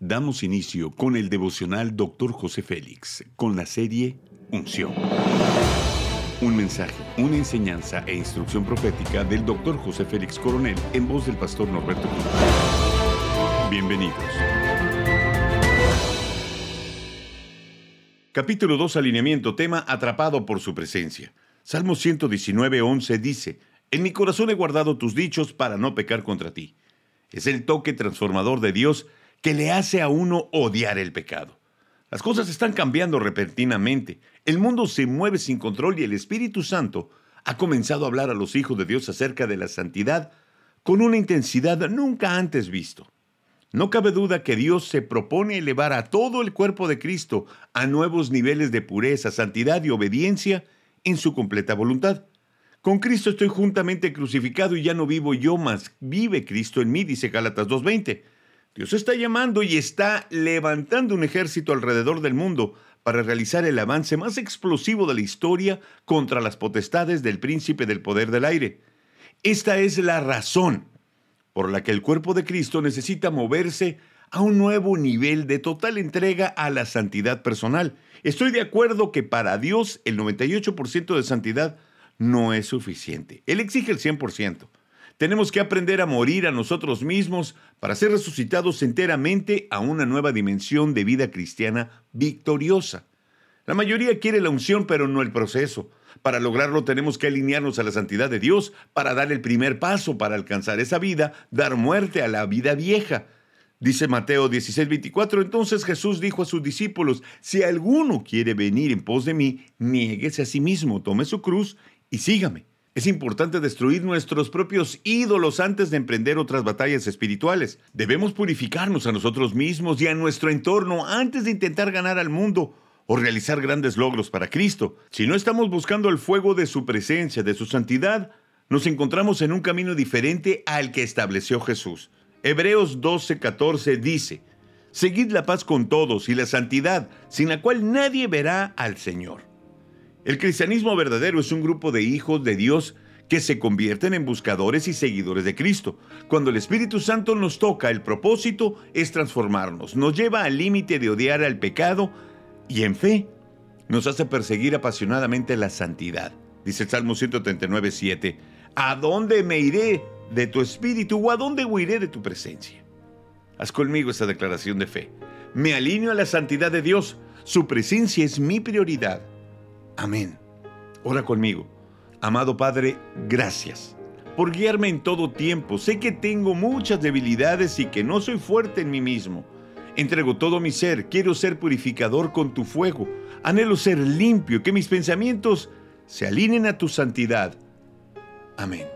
Damos inicio con el devocional Dr. José Félix, con la serie Unción. Un mensaje, una enseñanza e instrucción profética del Dr. José Félix Coronel en voz del pastor Norberto Cruz. Bienvenidos. Capítulo 2, alineamiento, tema atrapado por su presencia. Salmo 119, 11 dice, En mi corazón he guardado tus dichos para no pecar contra ti. Es el toque transformador de Dios que le hace a uno odiar el pecado. Las cosas están cambiando repentinamente, el mundo se mueve sin control y el Espíritu Santo ha comenzado a hablar a los hijos de Dios acerca de la santidad con una intensidad nunca antes visto. No cabe duda que Dios se propone elevar a todo el cuerpo de Cristo a nuevos niveles de pureza, santidad y obediencia en su completa voluntad. Con Cristo estoy juntamente crucificado y ya no vivo yo, más vive Cristo en mí, dice Gálatas 2.20. Dios está llamando y está levantando un ejército alrededor del mundo para realizar el avance más explosivo de la historia contra las potestades del príncipe del poder del aire. Esta es la razón por la que el cuerpo de Cristo necesita moverse a un nuevo nivel de total entrega a la santidad personal. Estoy de acuerdo que para Dios el 98% de santidad no es suficiente. Él exige el 100%. Tenemos que aprender a morir a nosotros mismos para ser resucitados enteramente a una nueva dimensión de vida cristiana victoriosa. La mayoría quiere la unción, pero no el proceso. Para lograrlo tenemos que alinearnos a la santidad de Dios para dar el primer paso para alcanzar esa vida, dar muerte a la vida vieja. Dice Mateo 16:24, entonces Jesús dijo a sus discípulos, si alguno quiere venir en pos de mí, niéguese a sí mismo, tome su cruz y sígame. Es importante destruir nuestros propios ídolos antes de emprender otras batallas espirituales. Debemos purificarnos a nosotros mismos y a nuestro entorno antes de intentar ganar al mundo o realizar grandes logros para Cristo. Si no estamos buscando el fuego de su presencia, de su santidad, nos encontramos en un camino diferente al que estableció Jesús. Hebreos 12:14 dice, Seguid la paz con todos y la santidad, sin la cual nadie verá al Señor. El cristianismo verdadero es un grupo de hijos de Dios que se convierten en buscadores y seguidores de Cristo. Cuando el Espíritu Santo nos toca, el propósito es transformarnos, nos lleva al límite de odiar al pecado y en fe nos hace perseguir apasionadamente la santidad. Dice el Salmo 139, 7, ¿A dónde me iré de tu espíritu o a dónde huiré de tu presencia? Haz conmigo esta declaración de fe. Me alineo a la santidad de Dios. Su presencia es mi prioridad. Amén. Ora conmigo. Amado Padre, gracias por guiarme en todo tiempo. Sé que tengo muchas debilidades y que no soy fuerte en mí mismo. Entrego todo mi ser, quiero ser purificador con tu fuego. Anhelo ser limpio, que mis pensamientos se alineen a tu santidad. Amén.